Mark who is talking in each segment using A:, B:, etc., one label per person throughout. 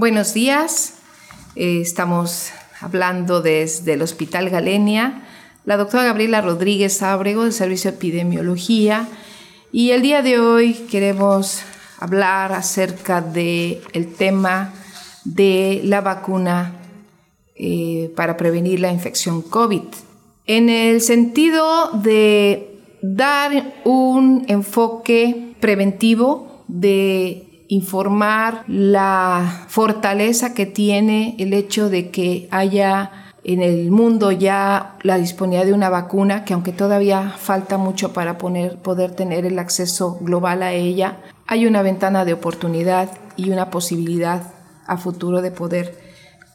A: Buenos días, eh, estamos hablando desde el Hospital Galenia, la doctora Gabriela Rodríguez Ábrego del Servicio de Epidemiología. Y el día de hoy queremos hablar acerca del el tema de la vacuna eh, para prevenir la infección COVID. En el sentido de dar un enfoque preventivo de informar la fortaleza que tiene el hecho de que haya en el mundo ya la disponibilidad de una vacuna, que aunque todavía falta mucho para poder tener el acceso global a ella, hay una ventana de oportunidad y una posibilidad a futuro de poder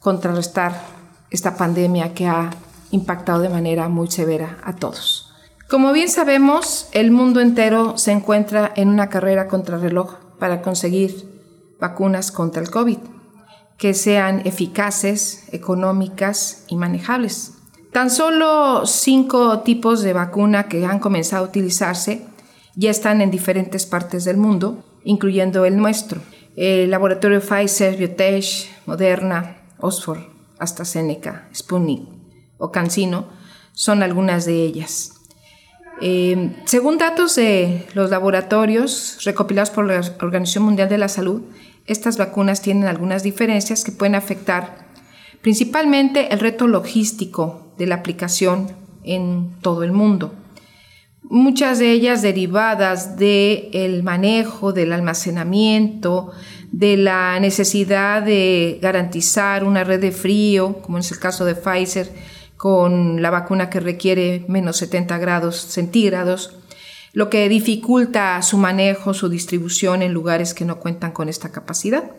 A: contrarrestar esta pandemia que ha impactado de manera muy severa a todos. Como bien sabemos, el mundo entero se encuentra en una carrera contra reloj para conseguir vacunas contra el COVID que sean eficaces, económicas y manejables. Tan solo cinco tipos de vacuna que han comenzado a utilizarse ya están en diferentes partes del mundo, incluyendo el nuestro. El laboratorio Pfizer, Biotech, Moderna, Oxford, AstraZeneca, Sputnik o CanSino son algunas de ellas. Eh, según datos de los laboratorios recopilados por la Organización Mundial de la Salud, estas vacunas tienen algunas diferencias que pueden afectar principalmente el reto logístico de la aplicación en todo el mundo. Muchas de ellas derivadas del manejo, del almacenamiento, de la necesidad de garantizar una red de frío, como es el caso de Pfizer, con la vacuna que requiere menos 70 grados centígrados, lo que dificulta su manejo, su distribución en lugares que no cuentan con esta capacidad.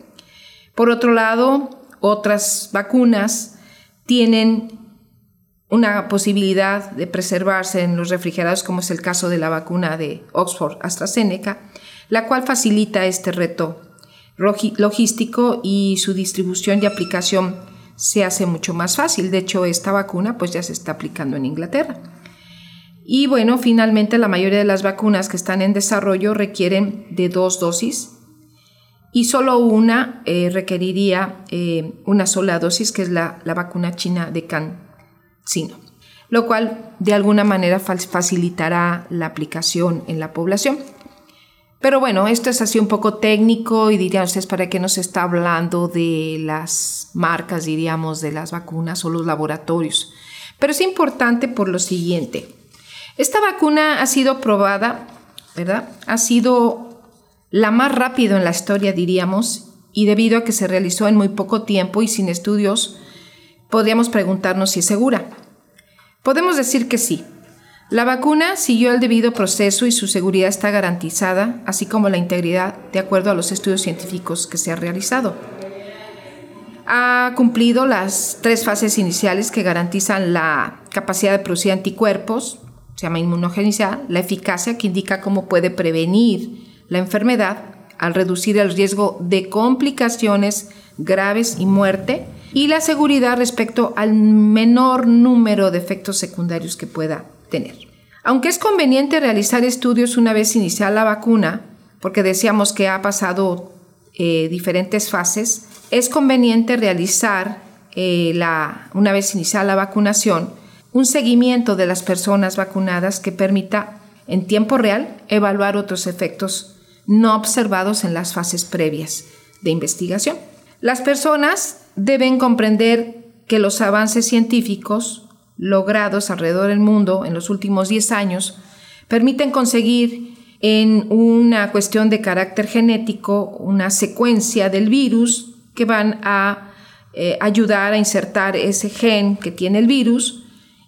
A: Por otro lado, otras vacunas tienen una posibilidad de preservarse en los refrigerados, como es el caso de la vacuna de Oxford AstraZeneca, la cual facilita este reto logístico y su distribución y aplicación se hace mucho más fácil. De hecho, esta vacuna pues ya se está aplicando en Inglaterra. Y bueno, finalmente la mayoría de las vacunas que están en desarrollo requieren de dos dosis y solo una eh, requeriría eh, una sola dosis, que es la, la vacuna china de CanSino, lo cual de alguna manera facilitará la aplicación en la población. Pero bueno, esto es así un poco técnico y dirían ustedes para qué nos está hablando de las marcas, diríamos, de las vacunas o los laboratorios. Pero es importante por lo siguiente. Esta vacuna ha sido probada, ¿verdad? Ha sido la más rápida en la historia, diríamos, y debido a que se realizó en muy poco tiempo y sin estudios, podríamos preguntarnos si es segura. Podemos decir que sí, la vacuna siguió el debido proceso y su seguridad está garantizada, así como la integridad, de acuerdo a los estudios científicos que se han realizado. Ha cumplido las tres fases iniciales que garantizan la capacidad de producir anticuerpos, se llama inmunogenicidad, la eficacia que indica cómo puede prevenir la enfermedad al reducir el riesgo de complicaciones graves y muerte, y la seguridad respecto al menor número de efectos secundarios que pueda Aunque es conveniente realizar estudios una vez iniciada la vacuna, porque decíamos que ha pasado eh, diferentes fases, es conveniente realizar eh, la, una vez iniciada la vacunación un seguimiento de las personas vacunadas que permita en tiempo real evaluar otros efectos no observados en las fases previas de investigación. Las personas deben comprender que los avances científicos logrados alrededor del mundo en los últimos 10 años permiten conseguir en una cuestión de carácter genético una secuencia del virus que van a eh, ayudar a insertar ese gen que tiene el virus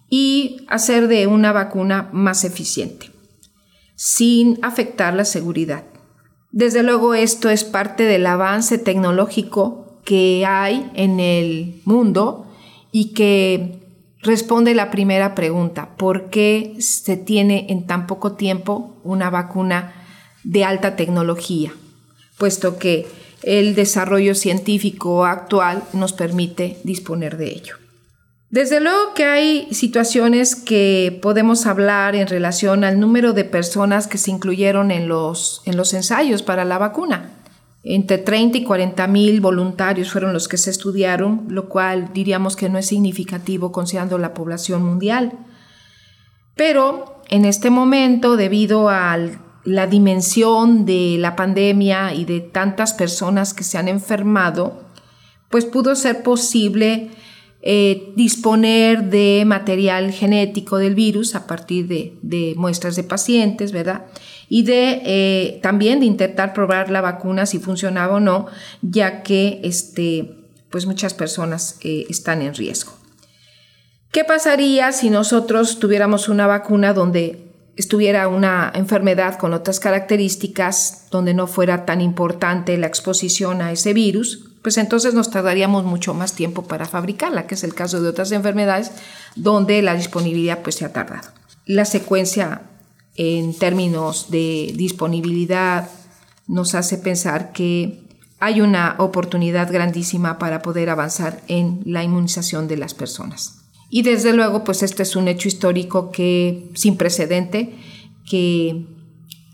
A: y hacer de una vacuna más eficiente, sin afectar la seguridad. Desde luego esto es parte del avance tecnológico que hay en el mundo y que responde la primera pregunta, ¿por qué se tiene en tan poco tiempo una vacuna de alta tecnología? Puesto que el desarrollo científico actual nos permite disponer de ello. Desde luego que hay situaciones que podemos hablar en relación al número de personas que se incluyeron en los, en los ensayos para la vacuna. Entre 30 y 40 mil voluntarios fueron los que se estudiaron, lo cual diríamos que no es significativo considerando la población mundial. Pero en este momento, debido a la dimensión de la pandemia y de tantas personas que se han enfermado, pues pudo ser posible eh, disponer de material genético del virus a partir de, muestras de pacientes, ¿verdad? Y de eh, también de intentar probar la vacuna si funcionaba o no, ya que este, pues muchas personas eh, están en riesgo. ¿Qué pasaría si nosotros tuviéramos una vacuna donde estuviera una enfermedad con otras características, donde no fuera tan importante la exposición a ese virus? pues entonces nos tardaríamos mucho más tiempo para fabricarla, que es el caso de otras enfermedades donde la disponibilidad pues se ha tardado. La secuencia en términos de disponibilidad nos hace pensar que hay una oportunidad grandísima para poder avanzar en la inmunización de las personas. Y desde luego, pues este es un hecho histórico que sin precedente, que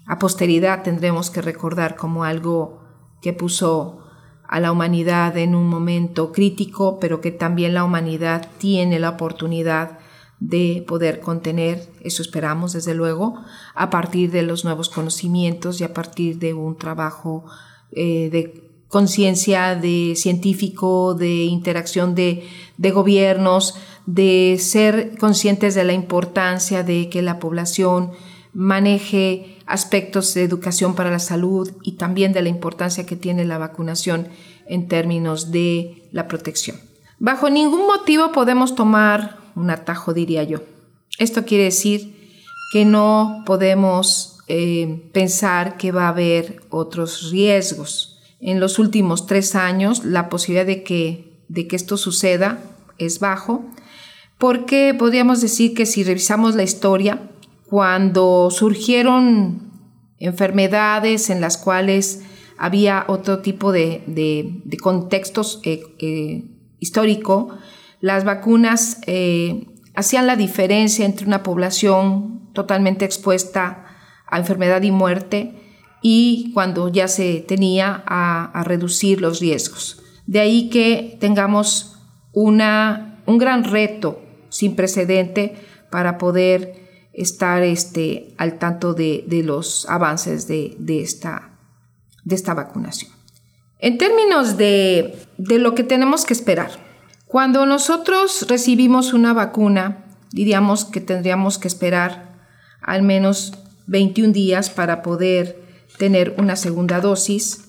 A: a posteridad tendremos que recordar como algo que puso a la humanidad en un momento crítico, pero que también la humanidad tiene la oportunidad de poder contener, eso esperamos desde luego, a partir de los nuevos conocimientos y a partir de un trabajo eh, de conciencia de científico, de interacción de, de gobiernos, de ser conscientes de la importancia de que la población maneje aspectos de educación para la salud y también de la importancia que tiene la vacunación en términos de la protección. Bajo ningún motivo podemos tomar un atajo, diría yo. Esto quiere decir que no podemos eh, pensar que va a haber otros riesgos. En los últimos tres años la posibilidad de que, de que esto suceda es bajo, porque podríamos decir que si revisamos la historia, cuando surgieron enfermedades en las cuales había otro tipo de, contextos eh, eh, histórico, las vacunas eh, hacían la diferencia entre una población totalmente expuesta a enfermedad y muerte y cuando ya se tenía a, reducir los riesgos. De ahí que tengamos una, un gran reto sin precedente para poder estar este, al tanto de, los avances de, esta, de esta vacunación. En términos de, de lo que tenemos que esperar, cuando nosotros recibimos una vacuna, diríamos que tendríamos que esperar al menos 21 días para poder tener una segunda dosis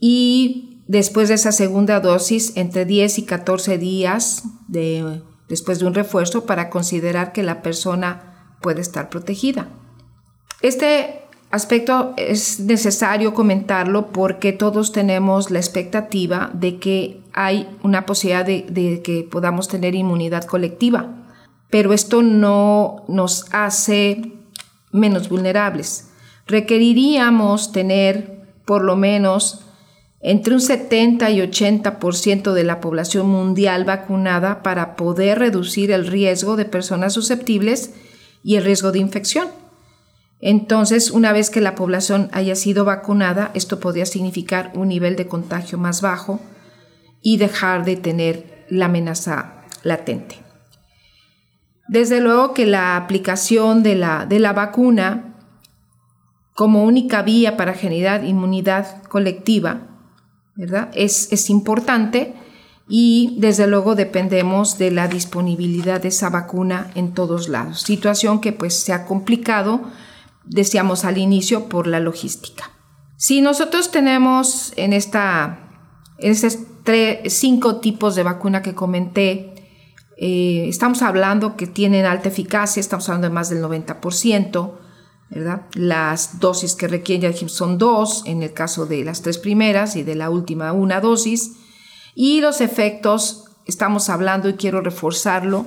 A: y después de esa segunda dosis entre 10 y 14 días de, después de un refuerzo para considerar que la persona puede estar protegida. Este aspecto es necesario comentarlo porque todos tenemos la expectativa de que hay una posibilidad de, que podamos tener inmunidad colectiva, pero esto no nos hace menos vulnerables. Requeriríamos tener por lo menos entre un 70 y 80% de la población mundial vacunada para poder reducir el riesgo de personas susceptibles y el riesgo de infección. Entonces, una vez que la población haya sido vacunada, esto podría significar un nivel de contagio más bajo y dejar de tener la amenaza latente. Desde luego que la aplicación de la, de la vacuna como única vía para generar inmunidad colectiva ¿verdad? Es, es importante y desde luego dependemos de la disponibilidad de esa vacuna en todos lados. Situación que pues se ha complicado, decíamos al inicio, por la logística. Si nosotros tenemos en esta, en estos cinco tipos de vacuna que comenté, eh, estamos hablando que tienen alta eficacia, estamos hablando de más del 90%, ¿verdad? Las dosis que requieren son dos, en el caso de las tres primeras y de la última una dosis. Y los efectos, estamos hablando y quiero reforzarlo,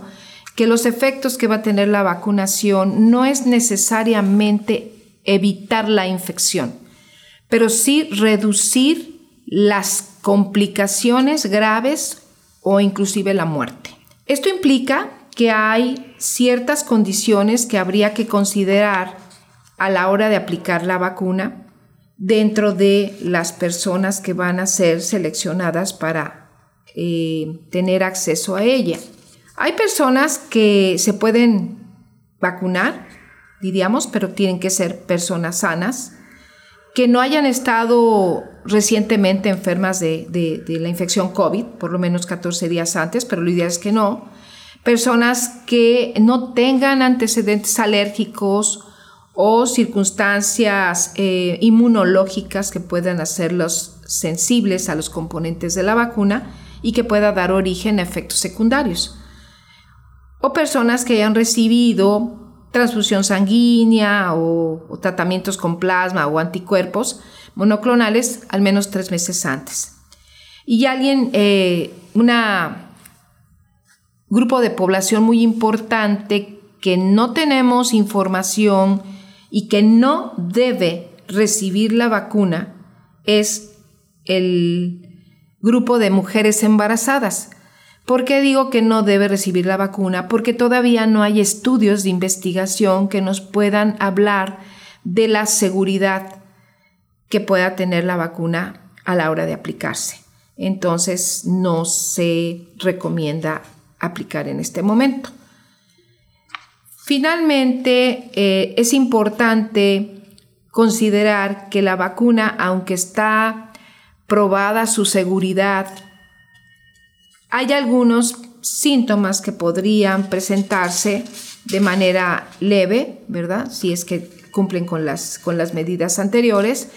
A: que los efectos que va a tener la vacunación no es necesariamente evitar la infección, pero sí reducir las complicaciones graves o inclusive la muerte. Esto implica que hay ciertas condiciones que habría que considerar a la hora de aplicar la vacuna dentro de las personas que van a ser seleccionadas para eh, tener acceso a ella. Hay personas que se pueden vacunar, diríamos, pero tienen que ser personas sanas, que no hayan estado recientemente enfermas de, de la infección COVID, por lo menos 14 días antes, pero lo ideal es que no. Personas que no tengan antecedentes alérgicos o circunstancias eh, inmunológicas que puedan hacerlos sensibles a los componentes de la vacuna y que pueda dar origen a efectos secundarios. O personas que hayan recibido transfusión sanguínea o, tratamientos con plasma o anticuerpos monoclonales al menos tres meses antes. Y alguien, eh, un grupo de población muy importante que no tenemos información y que no debe recibir la vacuna es el grupo de mujeres embarazadas. ¿Por qué digo que no debe recibir la vacuna? Porque todavía no hay estudios de investigación que nos puedan hablar de la seguridad que pueda tener la vacuna a la hora de aplicarse. Entonces no se recomienda aplicar en este momento. Finalmente, eh, es importante considerar que la vacuna, aunque está probada su seguridad, hay algunos síntomas que podrían presentarse de manera leve, ¿verdad? Si es que cumplen con las, con las medidas anteriores.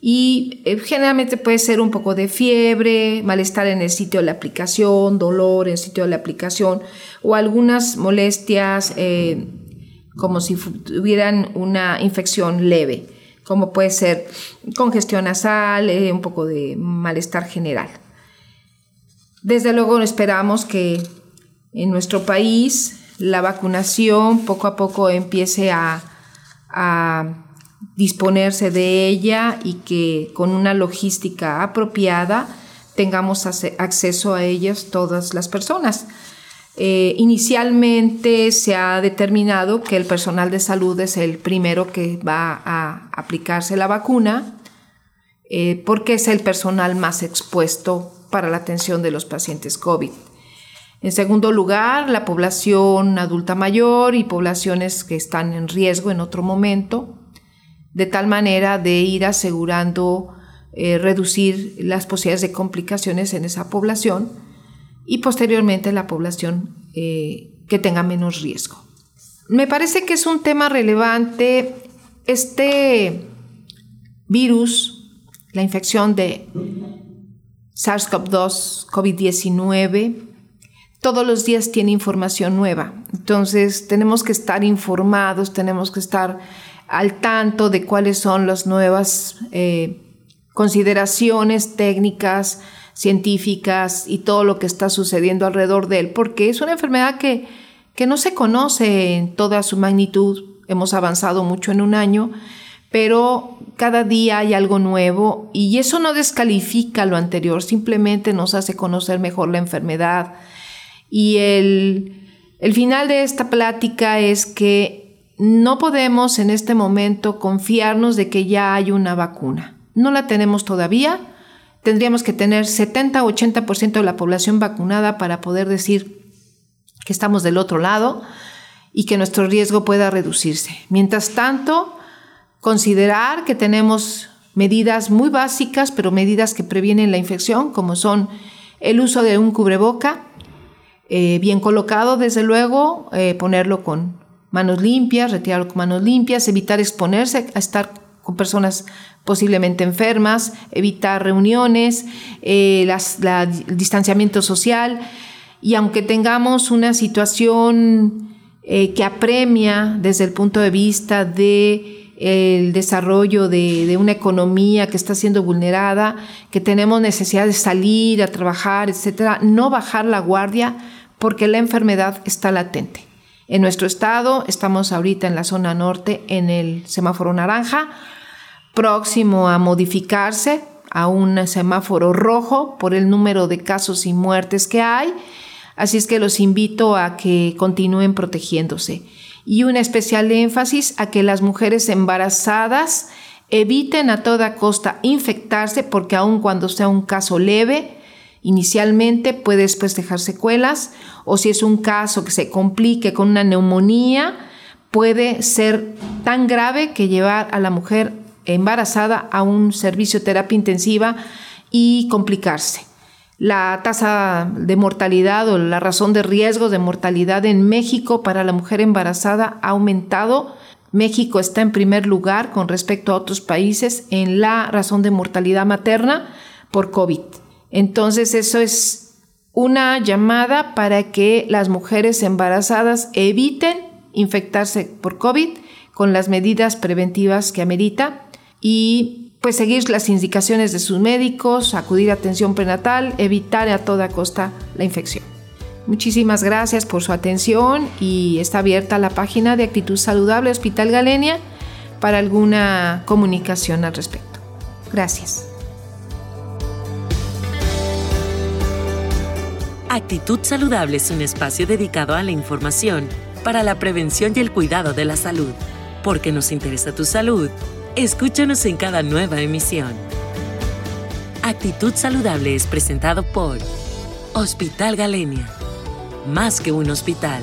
A: Y eh, generalmente puede ser un poco de fiebre, malestar en el sitio de la aplicación, dolor en el sitio de la aplicación o algunas molestias eh, como si tuvieran una infección leve, como puede ser congestión nasal, eh, un poco de malestar general. Desde luego esperamos que en nuestro país la vacunación poco a poco empiece a disponerse de ella y que con una logística apropiada tengamos acceso a ellas todas las personas. Eh, inicialmente se ha determinado que el personal de salud es el primero que va a aplicarse la vacuna eh, porque es el personal más expuesto para la atención de los pacientes COVID. En segundo lugar, la población adulta mayor y poblaciones que están en riesgo en otro momento de tal manera de ir asegurando eh, reducir las posibilidades de complicaciones en esa población y posteriormente la población eh, que tenga menos riesgo. Me parece que es un tema relevante este virus, la infección de SARS-CoV-2, COVID-19, todos los días tiene información nueva. Entonces tenemos que estar informados, tenemos que estar al tanto de cuáles son las nuevas eh, consideraciones técnicas, científicas y todo lo que está sucediendo alrededor de él, porque es una enfermedad que, que no se conoce en toda su magnitud. Hemos avanzado mucho en un año, pero cada día hay algo nuevo y eso no descalifica lo anterior, simplemente nos hace conocer mejor la enfermedad. Y el, el final de esta plática es que no podemos en este momento confiarnos de que ya hay una vacuna. No la tenemos todavía. Tendríamos que tener 70-80% de la población vacunada para poder decir que estamos del otro lado y que nuestro riesgo pueda reducirse. Mientras tanto, considerar que tenemos medidas muy básicas, pero medidas que previenen la infección, como son el uso de un cubreboca, eh, bien colocado, desde luego, eh, ponerlo con manos limpias, retirarlo con manos limpias, evitar exponerse a estar con personas posiblemente enfermas, evitar reuniones, eh, el distanciamiento social. Y aunque tengamos una situación eh, que apremia desde el punto de vista de el desarrollo de, de, una economía que está siendo vulnerada, que tenemos necesidad de salir a trabajar, etcétera, no bajar la guardia porque la enfermedad está latente. En nuestro estado estamos ahorita en la zona norte en el semáforo naranja, próximo a modificarse a un semáforo rojo por el número de casos y muertes que hay. Así es que los invito a que continúen protegiéndose. Y un especial énfasis a que las mujeres embarazadas eviten a toda costa infectarse porque aun cuando sea un caso leve, inicialmente puede después dejar secuelas o si es un caso que se complique con una neumonía, puede ser tan grave que llevar a la mujer embarazada a un servicio de terapia intensiva y complicarse. La tasa de mortalidad o la razón de riesgo de mortalidad en México para la mujer embarazada ha aumentado. México está en primer lugar con respecto a otros países en la razón de mortalidad materna por COVID. Entonces eso es una llamada para que las mujeres embarazadas eviten infectarse por COVID con las medidas preventivas que amerita y pues seguir las indicaciones de sus médicos, acudir a atención prenatal, evitar a toda costa la infección. Muchísimas gracias por su atención y está abierta la página de Actitud Saludable Hospital Galenia para alguna comunicación al respecto. Gracias.
B: Actitud Saludable es un espacio dedicado a la información para la prevención y el cuidado de la salud. Porque nos interesa tu salud Escúchanos en cada nueva emisión. Actitud Saludable es presentado por Hospital Galenia. Más que un hospital.